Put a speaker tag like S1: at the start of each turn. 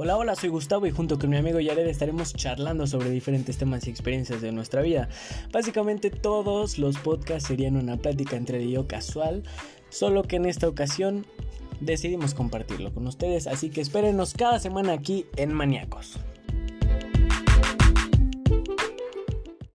S1: Hola, hola, soy Gustavo y junto con mi amigo Yared estaremos charlando sobre diferentes temas y experiencias de nuestra vida. Básicamente todos los podcasts serían una plática entre y yo casual, solo que en esta ocasión decidimos compartirlo con ustedes, así que espérenos cada semana aquí en Maníacos.